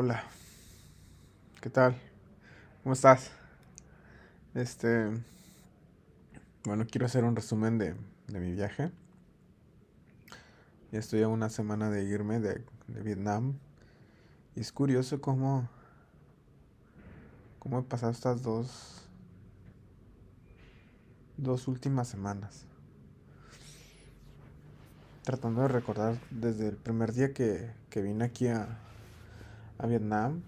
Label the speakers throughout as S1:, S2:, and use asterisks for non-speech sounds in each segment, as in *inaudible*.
S1: Hola. ¿Qué tal? ¿Cómo estás? Este. Bueno, quiero hacer un resumen de, mi viaje. Ya estoy a una semana de irme de, de Vietnam. Y es curioso cómo. cómo he pasado estas dos. dos últimas semanas. Tratando de recordar desde el primer día que, que vine aquí a, a Vietnam.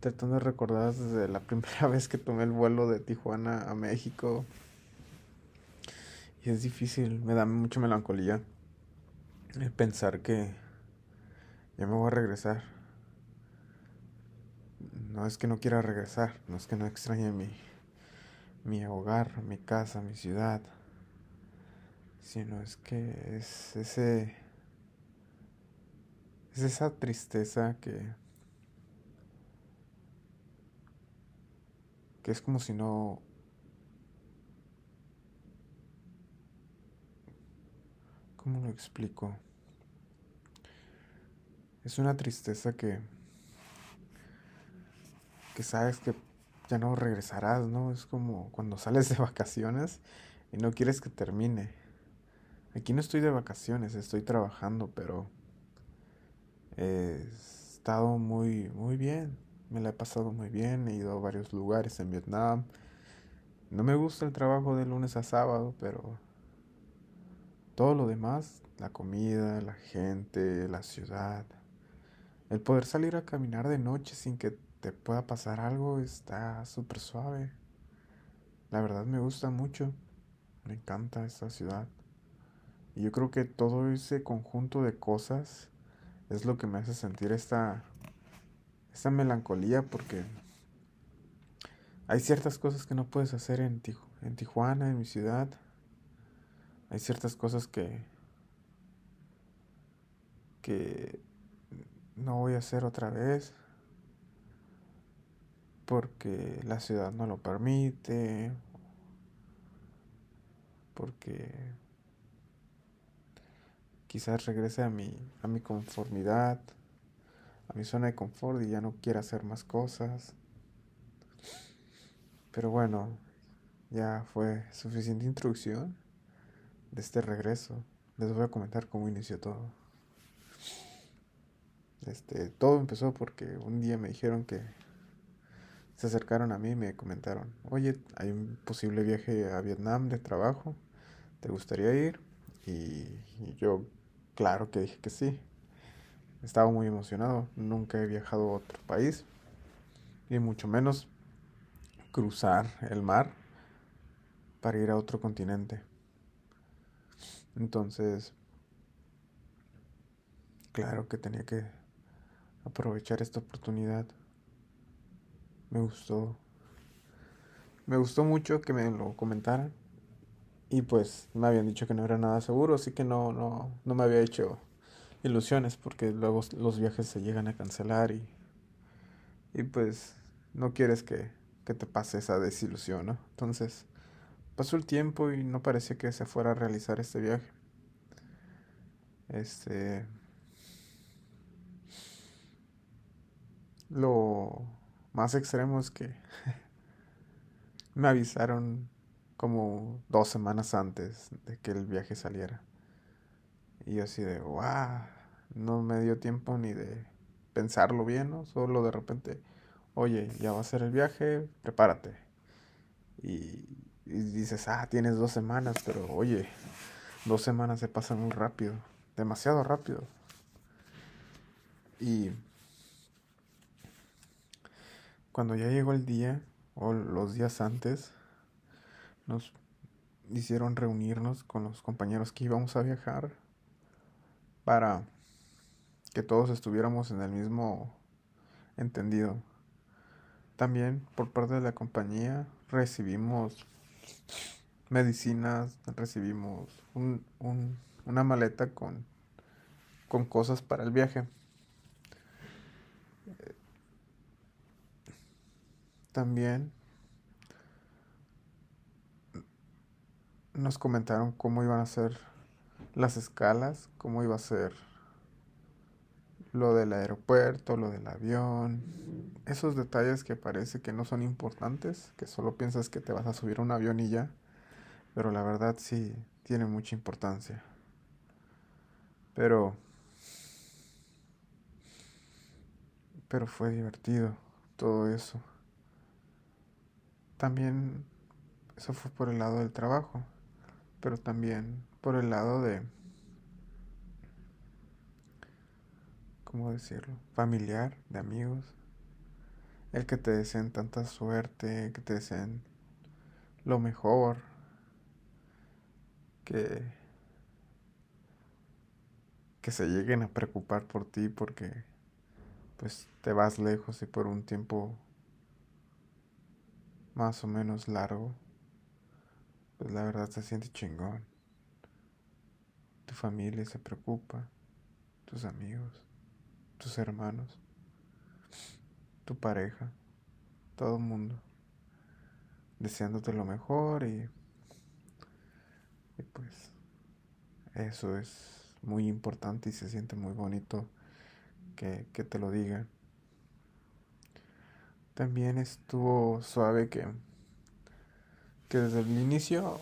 S1: Tratando de recordar desde la *laughs* primera vez que tomé el vuelo de Tijuana a México. Y es difícil, me da mucha melancolía el pensar que ya me voy a regresar. No es que no quiera regresar, no es que no extrañe mi, mi hogar, mi casa, mi ciudad, sino es que es ese es esa tristeza que que es como si no ¿Cómo lo explico? Es una tristeza que que sabes que ya no regresarás, ¿no? Es como cuando sales de vacaciones y no quieres que termine. Aquí no estoy de vacaciones, estoy trabajando, pero he estado muy, muy bien. Me la he pasado muy bien. He ido a varios lugares en Vietnam. No me gusta el trabajo de lunes a sábado, pero todo lo demás, la comida, la gente, la ciudad, el poder salir a caminar de noche sin que te pueda pasar algo está súper suave. La verdad me gusta mucho. Me encanta esta ciudad. Y yo creo que todo ese conjunto de cosas es lo que me hace sentir esta, esta melancolía porque hay ciertas cosas que no puedes hacer en, en Tijuana, en mi ciudad. Hay ciertas cosas que, que no voy a hacer otra vez porque la ciudad no lo permite, porque quizás regrese a mi, a mi conformidad, a mi zona de confort y ya no quiera hacer más cosas. Pero bueno, ya fue suficiente introducción de este regreso. Les voy a comentar cómo inició todo. Este, todo empezó porque un día me dijeron que se acercaron a mí y me comentaron, oye, hay un posible viaje a Vietnam de trabajo, ¿te gustaría ir? y yo Claro que dije que sí. Estaba muy emocionado. Nunca he viajado a otro país. Y mucho menos cruzar el mar para ir a otro continente. Entonces, claro que tenía que aprovechar esta oportunidad. Me gustó. Me gustó mucho que me lo comentaran. Y pues me habían dicho que no era nada seguro, así que no, no, no me había hecho ilusiones porque luego los viajes se llegan a cancelar y, y pues no quieres que, que te pase esa desilusión, ¿no? Entonces pasó el tiempo y no parecía que se fuera a realizar este viaje. Este... Lo más extremo es que *laughs* me avisaron como dos semanas antes de que el viaje saliera. Y yo así de, wow, no me dio tiempo ni de pensarlo bien, ¿no? Solo de repente, oye, ya va a ser el viaje, prepárate. Y, y dices, ah, tienes dos semanas, pero oye, dos semanas se pasan muy rápido, demasiado rápido. Y cuando ya llegó el día, o los días antes, nos hicieron reunirnos con los compañeros que íbamos a viajar para que todos estuviéramos en el mismo entendido. También por parte de la compañía recibimos medicinas, recibimos un, una maleta con, con cosas para el viaje. También nos comentaron cómo iban a ser las escalas, cómo iba a ser lo del aeropuerto, lo del avión, esos detalles que parece que no son importantes, que solo piensas que te vas a subir a un avión y ya, pero la verdad sí tiene mucha importancia. Pero pero fue divertido todo eso. También eso fue por el lado del trabajo, pero también por el lado de ¿cómo decirlo? Familiar, de amigos. El que te deseen tanta suerte, que te deseen lo mejor, que, que se lleguen a preocupar por ti porque pues te vas lejos y por un tiempo más o menos largo, pues la verdad se siente chingón. Tu familia se preocupa, tus amigos tus hermanos, tu pareja, todo el mundo, deseándote lo mejor y, y pues eso es muy importante y se siente muy bonito que, que te lo digan. También estuvo suave que, que desde el inicio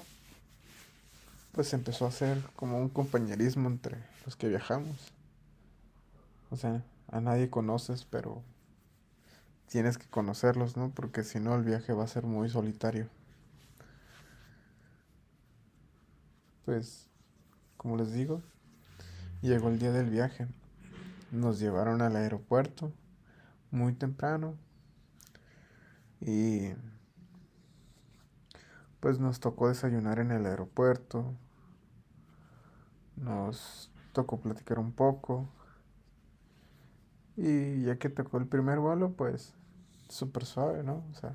S1: pues empezó a ser como un compañerismo entre los que viajamos. O sea, a nadie conoces, pero tienes que conocerlos, ¿no? Porque si no el viaje va a ser muy solitario. Pues, como les digo, llegó el día del viaje. Nos llevaron al aeropuerto muy temprano y pues nos tocó desayunar en el aeropuerto. Nos tocó platicar un poco y ya que tocó el primer vuelo, pues súper suave, ¿no? O sea,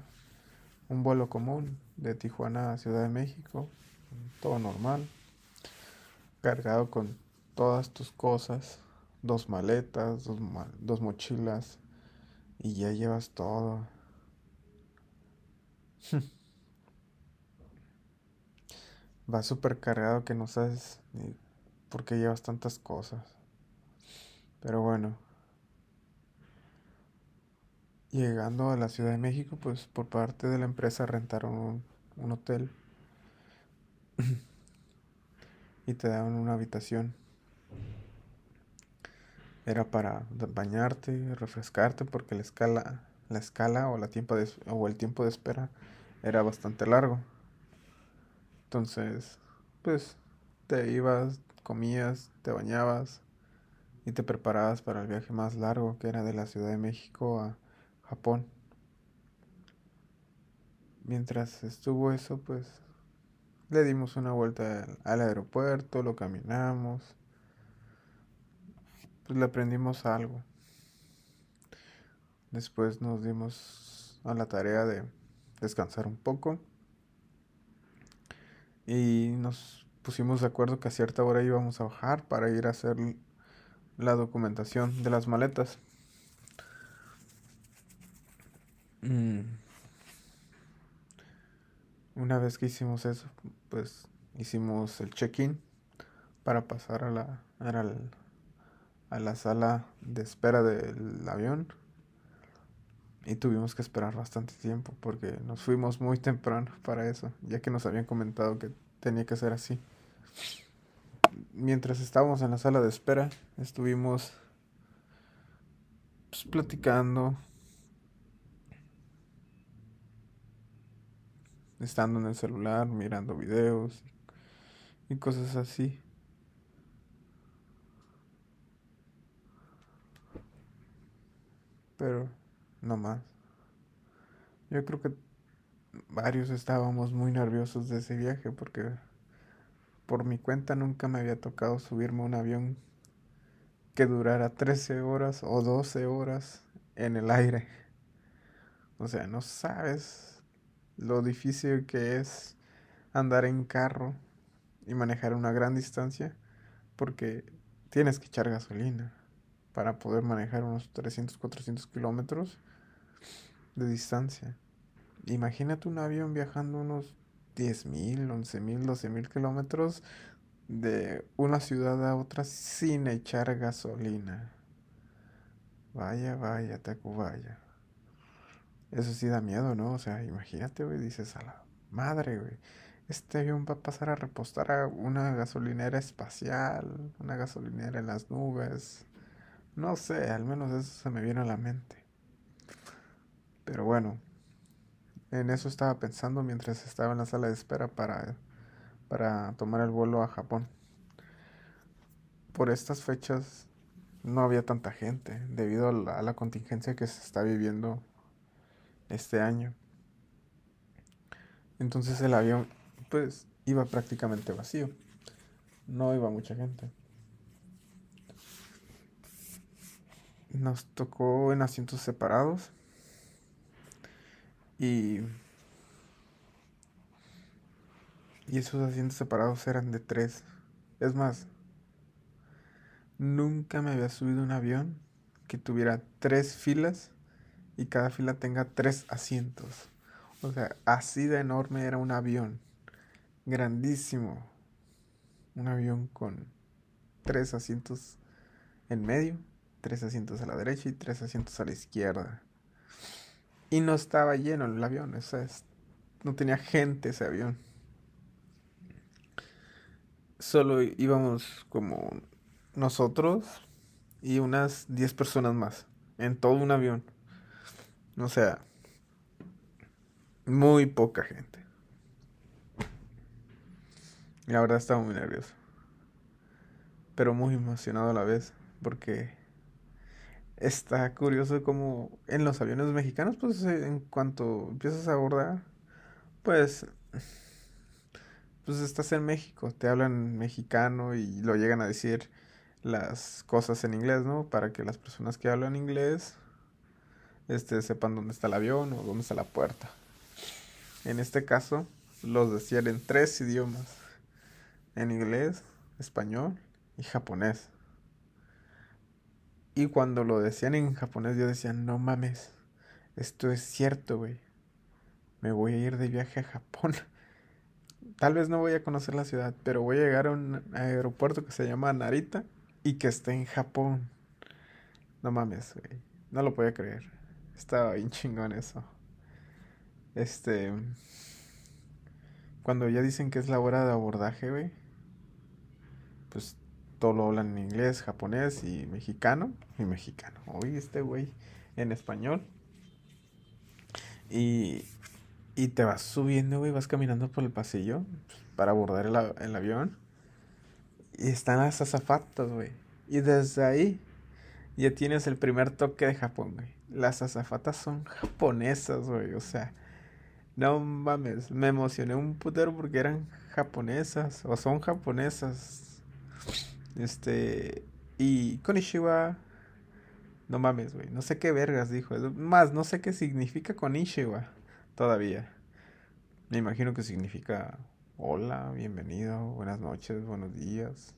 S1: un vuelo común de Tijuana a Ciudad de México, todo normal, cargado con todas tus cosas, dos maletas, dos, dos mochilas, y ya llevas todo. *laughs* Va súper cargado que no sabes ni por qué llevas tantas cosas. Pero bueno. Llegando a la Ciudad de México, pues por parte de la empresa rentaron un, hotel *clears throat* y te daban una habitación. Era para bañarte, refrescarte, porque la escala, la escala o, la tiempo de, o el tiempo de espera era bastante largo. Entonces, pues te ibas, comías, te bañabas y te preparabas para el viaje más largo que era de la Ciudad de México a Japón. Mientras estuvo eso, pues le dimos una vuelta al, aeropuerto, lo caminamos, pues le aprendimos algo. Después nos dimos a la tarea de descansar un poco y nos pusimos de acuerdo que a cierta hora íbamos a bajar para ir a hacer la documentación de las maletas. Mm. Una vez que hicimos eso, pues hicimos el check-in para pasar a la, a la sala de espera del avión. Y tuvimos que esperar bastante tiempo porque nos fuimos muy temprano para eso, ya que nos habían comentado que tenía que ser así. Mientras estábamos en la sala de espera, estuvimos pues, platicando, estando en el celular, mirando videos y cosas así. Pero no más. Yo creo que varios estábamos muy nerviosos de ese viaje porque por mi cuenta nunca me había tocado subirme a un avión que durara 13 horas o 12 horas en el aire. O sea, no sabes lo difícil que es andar en carro y manejar una gran distancia porque tienes que echar gasolina para poder manejar unos 300, 400 kilómetros de distancia. Imagínate un avión viajando unos 10 mil, 11 mil, 12 mil kilómetros de una ciudad a otra sin echar gasolina. Vaya, vaya, Tacubaya. Eso sí da miedo, ¿no? O sea, imagínate, güey, dices a la madre, güey. Este avión va a pasar a repostar a una gasolinera espacial, una gasolinera en las nubes. No sé, al menos eso se me viene a la mente. Pero bueno, en eso estaba pensando mientras estaba en la sala de espera para, para tomar el vuelo a Japón. Por estas fechas no había tanta gente debido a la, contingencia que se está viviendo este año. Entonces el avión pues iba prácticamente vacío. No iba mucha gente. Nos tocó en asientos separados. Y y esos asientos separados eran de tres. Es más, Nunca me había subido un avión que tuviera tres filas y cada fila tenga tres asientos. O sea, así de enorme era un avión. Grandísimo. Un avión con tres asientos en medio, tres asientos a la derecha y tres asientos a la izquierda. Y no estaba lleno el avión, no tenía gente ese avión. Solo íbamos como nosotros y unas 10 personas más en todo un avión. O sea, muy poca gente. Y la verdad estaba muy nervioso. Pero muy emocionado a la vez. Porque está curioso como en los aviones mexicanos, pues en cuanto empiezas a abordar, pues pues estás en México, te hablan mexicano y lo llegan a decir las cosas en inglés, ¿no? Para que las personas que hablan inglés este, sepan dónde está el avión o dónde está la puerta. En este caso, los decían en tres idiomas. En inglés, español y japonés. Y cuando lo decían en japonés, yo decía, no mames, esto es cierto, güey. Me voy a ir de viaje a Japón. *laughs* Tal vez no voy a conocer la ciudad, pero voy a llegar a un aeropuerto que se llama Narita y que esté en Japón. No mames, güey. No lo podía creer. Estaba bien chingón eso. Este. Cuando ya dicen que es la hora de abordaje, güey. Pues todo lo hablan en inglés, japonés y mexicano. Y mexicano. Oye, este güey en español. Y, y te vas subiendo, güey. Vas caminando por el pasillo para abordar el, el avión. Y están las azafatas, güey. Y desde ahí ya tienes el primer toque de Japón, güey. Las azafatas son japonesas, güey. O sea, no mames. Me emocioné un putero porque eran japonesas. O son japonesas. Este. Y Konishiwa. No mames, güey. No sé qué vergas dijo. Más, no sé qué significa Konishiwa. Todavía. Me imagino que significa hola, bienvenido, buenas noches, buenos días,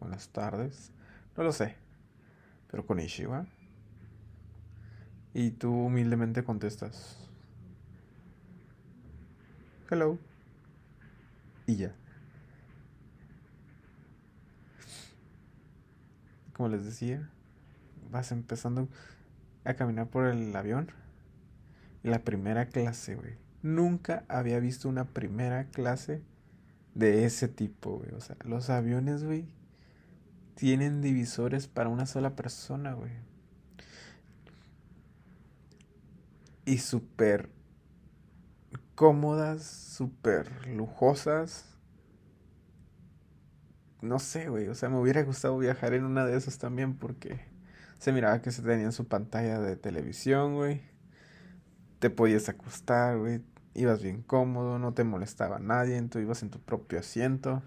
S1: buenas tardes, no lo sé, pero con Ishiwa. Y tú humildemente contestas, hello, y ya. Como les decía, vas empezando a caminar por el avión. La primera clase, güey Nunca había visto una primera clase de ese tipo, güey. O sea, los aviones, güey, tienen divisores para una sola persona, güey. Y súper cómodas, súper lujosas. No sé, güey. O sea, me hubiera gustado viajar en una de esas también porque se miraba que se tenía en su pantalla de televisión, güey. Te podías acostar, güey ibas bien cómodo, no te molestaba nadie, tú ibas en tu propio asiento.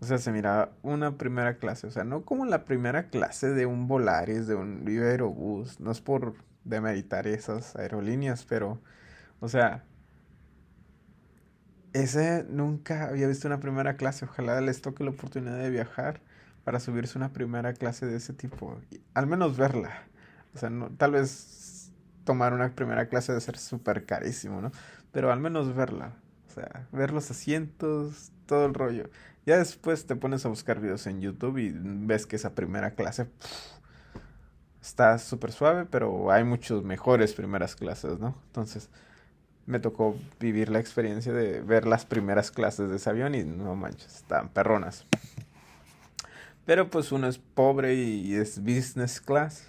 S1: O sea, se miraba una primera clase, o sea, no como la primera clase de un Volaris, de un Aerobús, no es por demeritar esas aerolíneas, pero, o sea, ese nunca había visto una primera clase, ojalá les toque la oportunidad de viajar para subirse una primera clase de ese tipo, al menos verla, o sea, no, tal vez tomar una primera clase de ser súper carísimo, ¿no? pero al menos verla. O sea, ver los asientos, todo el rollo. Ya después te pones a buscar videos en YouTube y ves que esa primera clase está súper suave, pero hay muchos mejores primeras clases, ¿no? Entonces me tocó vivir la experiencia de ver las primeras clases de ese avión y no manches, están perronas. Pero pues uno es pobre y es business class.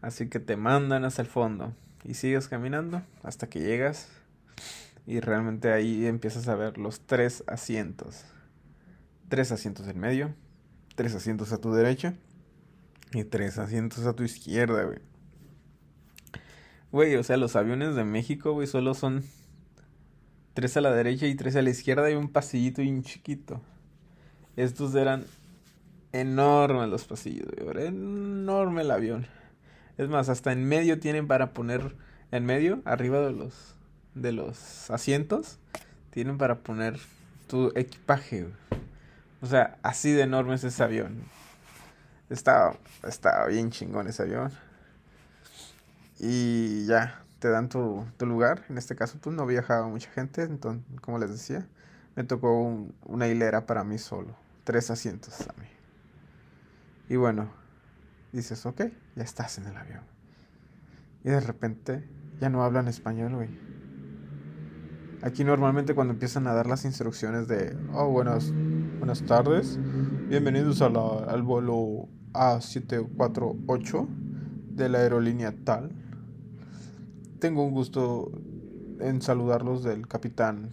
S1: Así que te mandan hasta el fondo y sigues caminando hasta que llegas y realmente ahí empiezas a ver los tres asientos. Tres asientos en medio, tres asientos a tu derecha y tres asientos a tu izquierda, güey. Güey, o sea, los aviones de México, güey, solo son tres a la derecha y tres a la izquierda y un pasillito un chiquito. Estos eran enormes los pasillos, güey. Enorme el avión. Es más, hasta en medio tienen para poner en medio, arriba de los de los asientos, tienen para poner tu equipaje. O sea, así de enorme es ese avión. Estaba, estaba bien chingón ese avión. Y ya, te dan tu, tu lugar. En este caso, pues no viajaba mucha gente. Entonces, como les decía, me tocó una hilera para mí solo. Tres asientos a mí. Y bueno, dices, ok, ya estás en el avión. Y de repente ya no hablan español, güey. Aquí normalmente cuando empiezan a dar las instrucciones de, oh, buenas, buenas tardes, bienvenidos al vuelo a748 de la aerolínea tal. Tengo un gusto en saludarlos del capitán,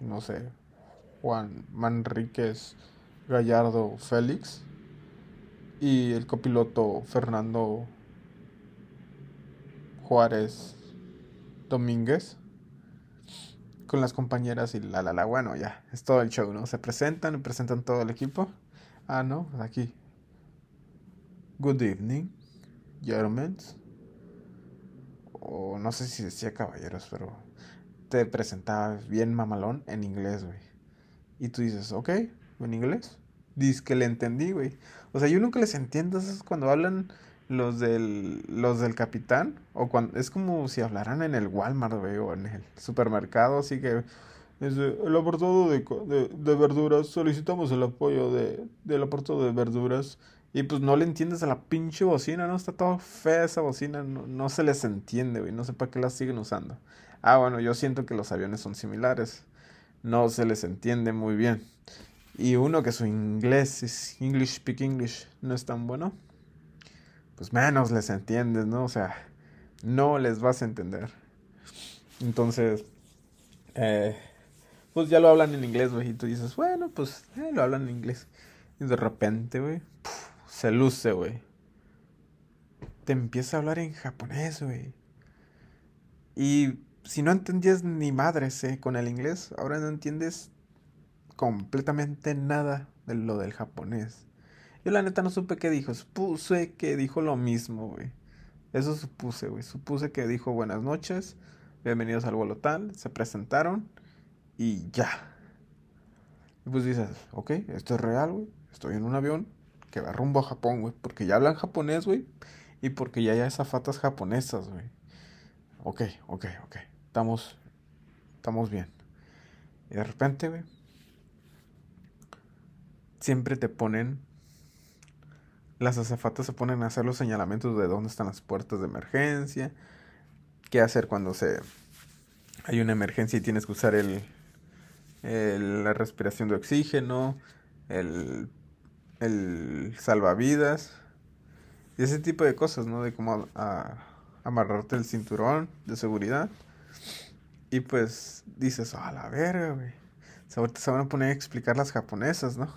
S1: no sé, Juan Manríquez Gallardo Félix y el copiloto Fernando Juárez Domínguez con las compañeras y la la la. Bueno ya es todo el show no se presentan presentan todo el equipo. Ah no aquí. Good evening, gentlemen. O no sé si decía caballeros, pero te presentaba bien mamalón en inglés, güey. Y tú dices, ok, en inglés. Dices que le entendí, güey. O sea, yo nunca les entiendo. es cuando hablan los del, los del capitán. O cuando es como si hablaran en el Walmart, güey, o en el supermercado. Así que el apartado de, de, verduras. Solicitamos el apoyo de, del apartado de verduras. Y pues no le entiendes a la pinche bocina, ¿no? Está todo fea esa bocina, no, se les entiende, güey. No sé para qué la siguen usando. Ah, bueno, yo siento que los aviones son similares. No se les entiende muy bien. Y uno que su inglés es English Speak English no es tan bueno, pues menos les entiendes, ¿no? O sea, no les vas a entender. Entonces, eh, pues ya lo hablan en inglés, güey. Y tú dices, bueno, pues eh, lo hablan en inglés. Y de repente, güey se luce, güey. Te empieza a hablar en japonés, güey. Y si no entendías ni madres eh, con el inglés, ahora no entiendes completamente nada de lo del japonés. Yo la neta no supe qué dijo. Supuse que dijo lo mismo, güey. Eso supuse, güey. Supuse que dijo buenas noches, bienvenidos al vuelo tal, se presentaron y ya. Y pues dices, ok, esto es real, güey. Estoy en un avión, que va rumbo a Japón, güey. Porque ya hablan japonés, güey. Y porque ya hay zafatas japonesas, güey. Ok, ok, ok. Estamos, estamos bien. Y de repente, güey. Siempre te ponen. Las azafatas se ponen a hacer los señalamientos de dónde están las puertas de emergencia. Qué hacer cuando se hay una emergencia y tienes que usar el, el la respiración de oxígeno, el el salvavidas y ese tipo de cosas, ¿no? De cómo amarrarte el cinturón de seguridad. Y pues dices, a la verga, güey. Se van a poner a explicar las japonesas, ¿no?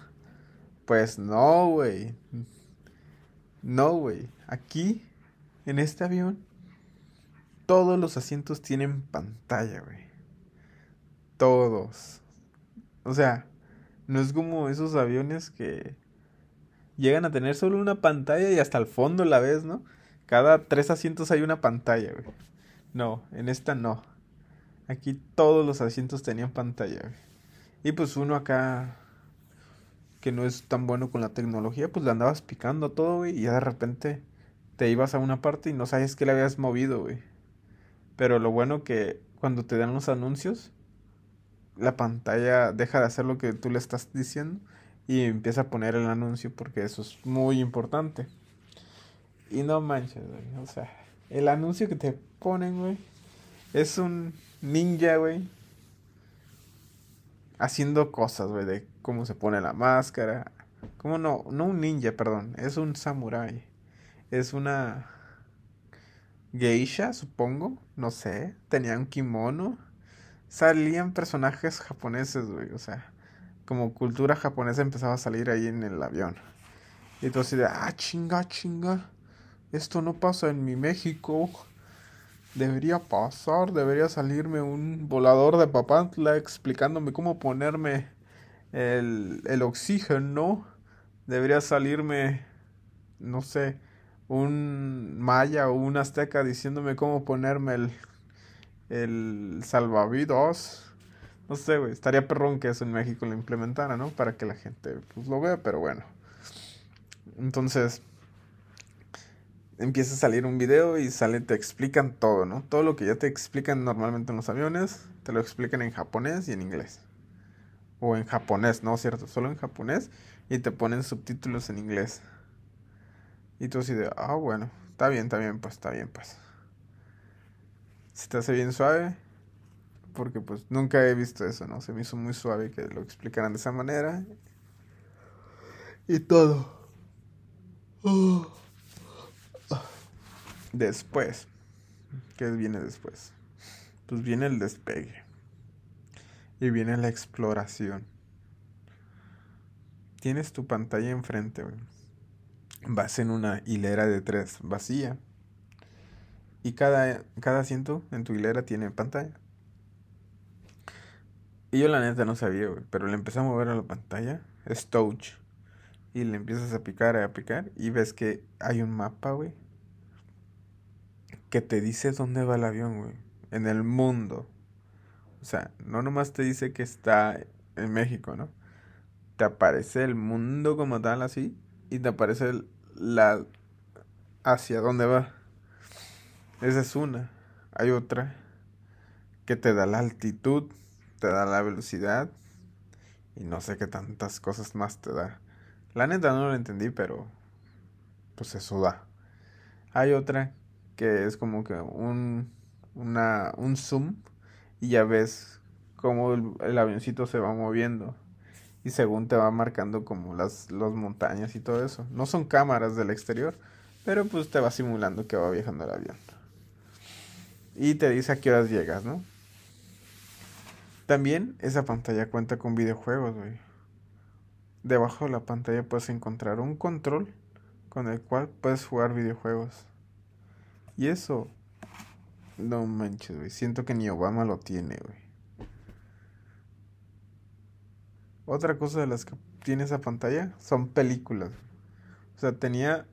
S1: Pues no, güey. No, güey. Aquí, en este avión, todos los asientos tienen pantalla, güey. Todos. O sea, no es como esos aviones que llegan a tener solo una pantalla y hasta el fondo la ves, ¿no? Cada tres asientos hay una pantalla, güey. No, en esta no. Aquí todos los asientos tenían pantalla, güey. Y pues uno acá que no es tan bueno con la tecnología, pues le andabas picando todo, güey, y ya de repente te ibas a una parte y no sabes que le habías movido, güey. Pero lo bueno que cuando te dan los anuncios, la pantalla deja de hacer lo que tú le estás diciendo y empieza a poner el anuncio porque eso es muy importante. Y no manches, güey. O sea, el anuncio que te ponen, güey, es un ninja, güey. Haciendo cosas, güey, de cómo se pone la máscara. ¿Cómo no? No un ninja, perdón. Es un samurái. Es una geisha, supongo. No sé. Tenía un kimono. Salían personajes japoneses, güey. O sea, como cultura japonesa empezaba a salir ahí en el avión. Y tú así de, ah, chinga, chinga. Esto no pasa en mi México. Debería pasar, debería salirme un volador de papantla explicándome cómo ponerme el, el oxígeno. Debería salirme, no sé, un maya o un azteca diciéndome cómo ponerme el, el salvavidas. No sé, güey, estaría perrón que eso en México lo implementara, ¿no? Para que la gente pues, lo vea, pero bueno. Entonces, empieza a salir un video y sale, te explican todo, ¿no? Todo lo que ya te explican normalmente en los aviones, te lo explican en japonés y en inglés. O en japonés, ¿no? ¿Cierto? Solo en japonés y te ponen subtítulos en inglés. Y tú así de, ah, bueno, está bien, está bien, pues, está bien, pues. Si te hace bien suave, porque pues nunca he visto eso, ¿no? Se me hizo muy suave que lo explicaran de esa manera. Y todo. Después, ¿qué viene después? Pues viene el despegue. Y viene la exploración. Tienes tu pantalla enfrente, güey. Vas en una hilera de tres vacía. Y cada, cada asiento en tu hilera tiene pantalla. Y yo la neta no sabía, güey. Pero le empecé a mover a la pantalla. Es touch y le empiezas a picar, a picar y ves que hay un mapa, güey, que te dice dónde va el avión, güey, en el mundo. O sea, no nomás te dice que está en México, ¿no? Te aparece el mundo como tal así y te aparece la hacia dónde va. Esa es una. Hay otra que te da la altitud, te da la velocidad y no sé qué tantas cosas más te da. La neta no lo entendí, pero pues eso da. Hay otra que es como que un, un zoom y ya ves cómo el, avioncito se va moviendo y según te va marcando como las, las montañas y todo eso. No son cámaras del exterior, pero pues te va simulando que va viajando el avión. Y te dice a qué horas llegas, ¿no? También esa pantalla cuenta con videojuegos, güey. Debajo de la pantalla puedes encontrar un control con el cual puedes jugar videojuegos. Y eso, no manches, güey. Siento que ni Obama lo tiene, güey. Otra cosa de las que tiene esa pantalla son películas. O sea, tenía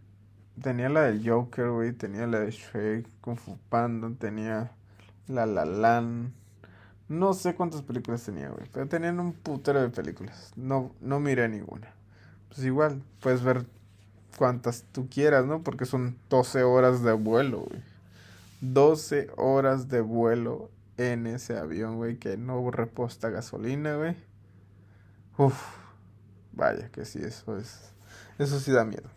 S1: tenía la del Joker, güey, tenía la de Shrek, Kung Fu Panda, tenía La La Land, no sé cuántas películas tenía, güey. Pero tenían un putero de películas. No, no miré ninguna. Pues igual, puedes ver cuantas tú quieras, ¿no? Porque son 12 horas de vuelo, güey. 12 horas de vuelo en ese avión, güey, que no reposta gasolina, güey. Uf, vaya que sí, eso es. Eso sí da miedo.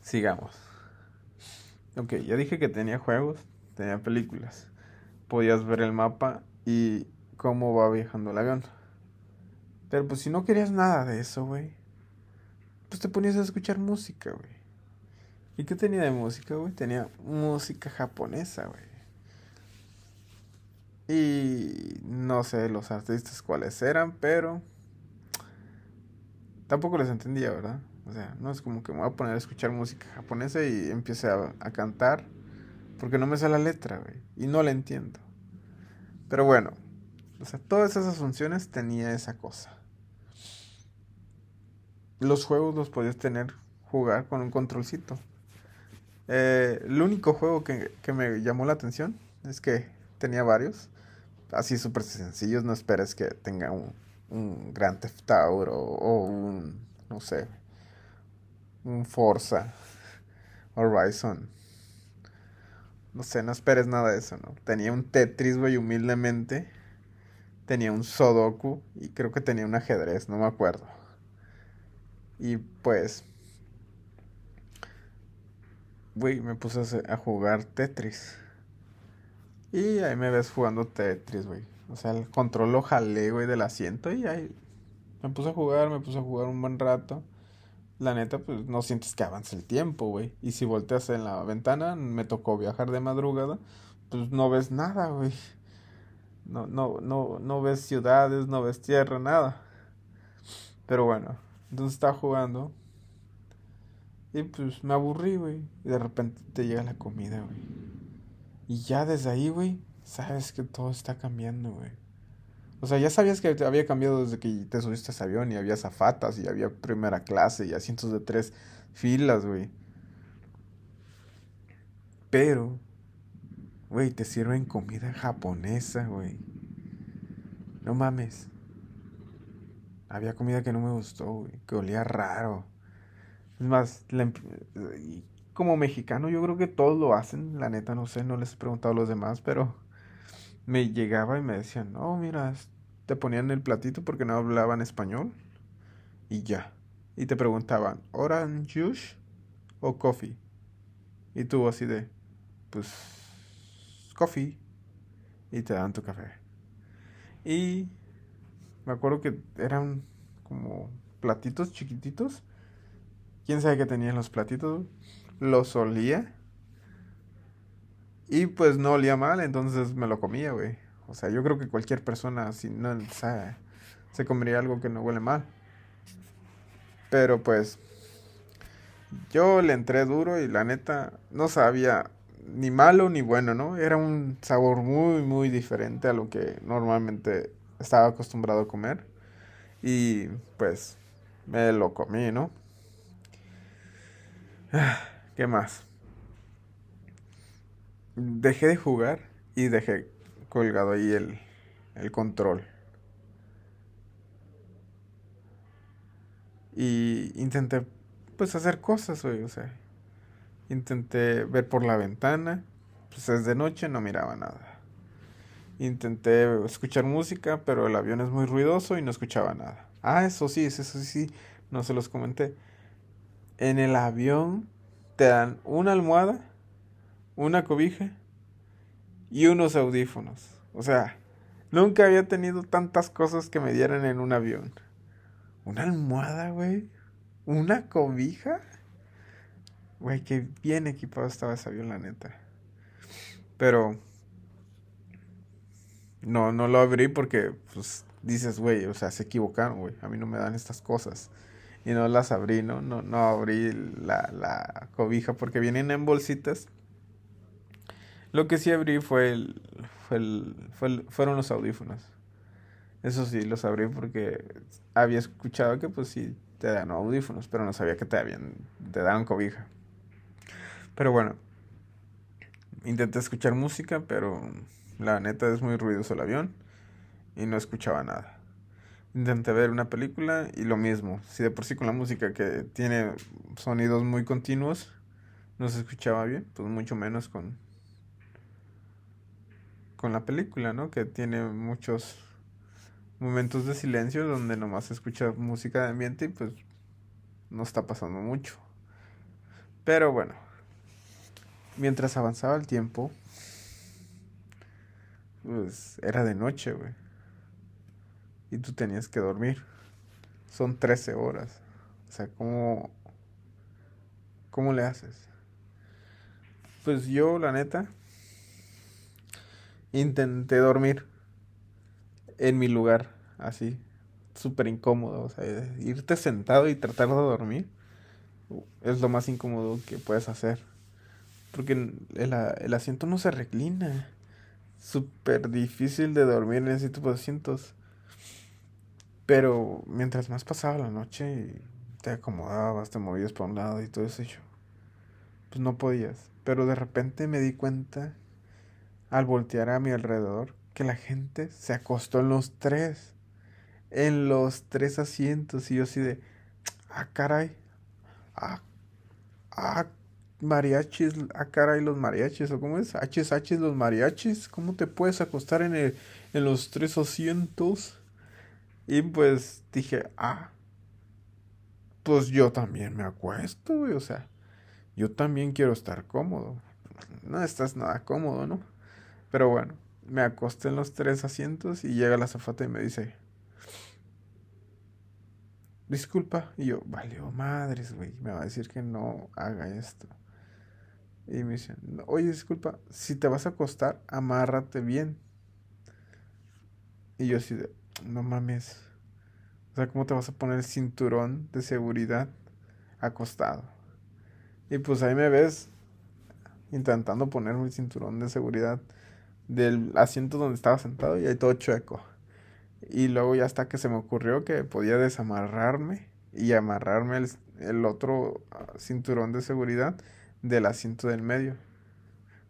S1: Sigamos. Ok, ya dije que tenía juegos, tenía películas podías ver el mapa y cómo va viajando el avión. Pero pues si no querías nada de eso, güey, pues te ponías a escuchar música, güey. ¿Y qué tenía de música, güey? Tenía música japonesa, güey. Y no sé los artistas cuáles eran, pero tampoco les entendía, ¿verdad? O sea, no es como que me voy a poner a escuchar música japonesa y empiece a, a cantar porque no me sale la letra, güey. Y no la entiendo. Pero bueno, o sea, todas esas funciones tenía esa cosa. Los juegos los podías tener, jugar con un controlcito. Eh, el único juego que, me llamó la atención es que tenía varios. Así súper sencillos, no esperes que tenga un, un Grand Theft Auto o un, no sé, un Forza Horizon no sé, no esperes nada de eso, ¿no? Tenía un Tetris, güey, humildemente. Tenía un Sodoku y creo que tenía un ajedrez, no me acuerdo. Y pues... güey, me puse a, jugar Tetris. Y ahí me ves jugando Tetris, güey. O sea, el control lo jalé, güey, del asiento y ahí me puse a jugar, me puse a jugar un buen rato. La neta, pues no sientes que avance el tiempo, güey. Y si volteas en la ventana, me tocó viajar de madrugada, pues no ves nada, güey. No, no, no, no ves ciudades, no ves tierra, nada. Pero bueno, entonces estaba jugando. Y pues me aburrí, güey. Y de repente te llega la comida, güey. Y ya desde ahí, güey, sabes que todo está cambiando, güey. O sea, ya sabías que había cambiado desde que te subiste a ese avión y había zafatas y había primera clase y asientos de tres filas, güey. Pero, güey, te sirven comida japonesa, güey. No mames. Había comida que no me gustó, güey, que olía raro. Es más, como mexicano yo creo que todos lo hacen, la neta no sé, no les he preguntado a los demás, pero me llegaba y me decían, no, mira, te ponían el platito porque no hablaban español y ya. Y te preguntaban, ¿orange juice o coffee? Y tú así de, pues, coffee. Y te dan tu café. Y me acuerdo que eran como platitos chiquititos quién sabe qué tenía en los platitos, los olía. Y pues no olía mal, entonces me lo comía, güey. O sea, yo creo que cualquier persona, si no se comería algo que no huele mal. Pero pues, yo le entré duro y la neta no sabía ni malo ni bueno, ¿no? Era un sabor muy, muy diferente a lo que normalmente estaba acostumbrado a comer. Y pues, me lo comí, ¿no? ¿Qué más? Dejé de jugar y dejé colgado ahí el, el control. Y intenté pues hacer cosas hoy, o sea, intenté ver por la ventana, pues es de noche, no miraba nada. Intenté escuchar música, pero el avión es muy ruidoso y no escuchaba nada. Ah, eso sí, eso sí, no se los comenté en el avión te dan una almohada, una cobija y unos audífonos. O sea, nunca había tenido tantas cosas que me dieran en un avión. Una almohada, güey. Una cobija. Güey, qué bien equipado estaba ese avión, la neta. Pero... No, no lo abrí porque, pues, dices, güey, o sea, se equivocaron, güey. A mí no me dan estas cosas y no las abrí, ¿no? No, no abrí la, la cobija porque vienen en bolsitas. Lo que sí abrí fue el, fue el, fue fueron los audífonos. Eso sí, los abrí porque había escuchado que pues sí te dan audífonos, pero no sabía que te habían, te daban cobija. Pero bueno, intenté escuchar música, pero la neta es muy ruidoso el avión y no escuchaba nada. Intenté ver una película y lo mismo. Si de por sí con la música que tiene sonidos muy continuos no se escuchaba bien, pues mucho menos con con la película, ¿no? Que tiene muchos momentos de silencio donde nomás se escucha música de ambiente y pues no está pasando mucho. Pero bueno, mientras avanzaba el tiempo, pues era de noche, güey y tú tenías que dormir. Son 13 horas. O sea, ¿cómo, cómo le haces? Pues yo, la neta, intenté dormir en mi lugar, así, súper incómodo. O sea, irte sentado y tratar de dormir es lo más incómodo que puedes hacer. Porque el, el asiento no se reclina. Súper difícil de dormir en ese tipo de asientos. Pero mientras más pasaba la noche te acomodabas, te movías para un lado y todo eso, pues no podías. Pero de repente me di cuenta, al voltear a mi alrededor, que la gente se acostó en los tres. En los tres asientos. Y yo así de, ah, caray. Ah, ah, mariachis, ah, caray, los mariachis. ¿O cómo es? HSH los mariachis. ¿Cómo te puedes acostar en, el, en los tres asientos? Y pues dije, ah, pues yo también me acuesto, güey. O sea, Yo también quiero estar cómodo. No estás nada cómodo, ¿no? Pero bueno, me acosté en los tres asientos y llega la zafata y me dice, disculpa. Y yo, valió madres, güey, me va a decir que no haga esto. Y me dice, oye, disculpa, si te vas a acostar, amárrate bien. Y yo así de, no mames. O sea, ¿cómo te vas a poner el cinturón de seguridad acostado? Y pues ahí me ves intentando ponerme el cinturón de seguridad del asiento donde estaba sentado y ahí todo chueco. Y luego ya hasta que se me ocurrió que podía desamarrarme y amarrarme el, el otro ah, cinturón de seguridad del asiento del medio.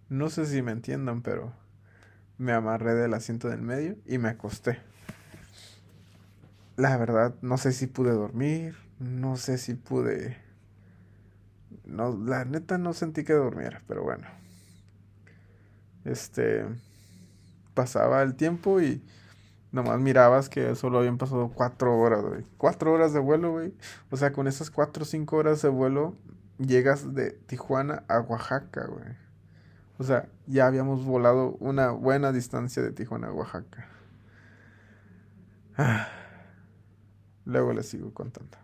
S1: No sé si me entiendan, pero me amarré del asiento del medio y me acosté. La verdad, no sé si pude dormir, no sé si pude... No, la neta no sentí que durmiera, pero bueno. Este... Pasaba el tiempo y nomás mirabas que solo habían pasado cuatro horas, güey. Cuatro horas de vuelo, güey. O sea, con esas cuatro o cinco horas de vuelo llegas de Tijuana a Oaxaca, güey. O sea, ya habíamos volado una buena distancia de Tijuana a Oaxaca. Ah. Luego les sigo contando.